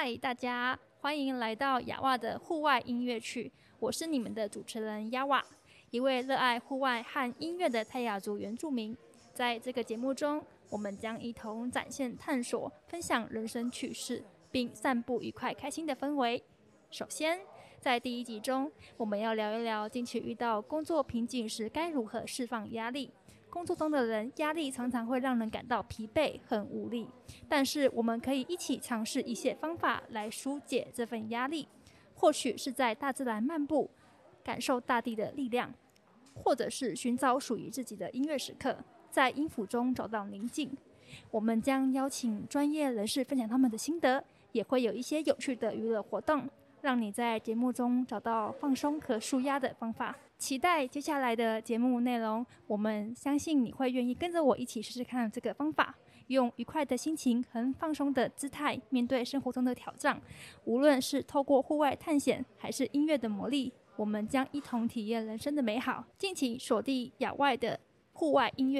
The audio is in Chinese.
嗨，大家欢迎来到雅瓦的户外音乐区，我是你们的主持人雅瓦，一位热爱户外和音乐的泰雅族原住民。在这个节目中，我们将一同展现、探索、分享人生趣事，并散布愉快、开心的氛围。首先，在第一集中，我们要聊一聊近期遇到工作瓶颈时该如何释放压力。工作中的人压力常常会让人感到疲惫、很无力，但是我们可以一起尝试一些方法来疏解这份压力。或许是在大自然漫步，感受大地的力量，或者是寻找属于自己的音乐时刻，在音符中找到宁静。我们将邀请专业人士分享他们的心得，也会有一些有趣的娱乐活动。让你在节目中找到放松和舒压的方法。期待接下来的节目内容，我们相信你会愿意跟着我一起试试看这个方法，用愉快的心情和放松的姿态面对生活中的挑战。无论是透过户外探险，还是音乐的魔力，我们将一同体验人生的美好。敬请锁定亚外的户外音乐。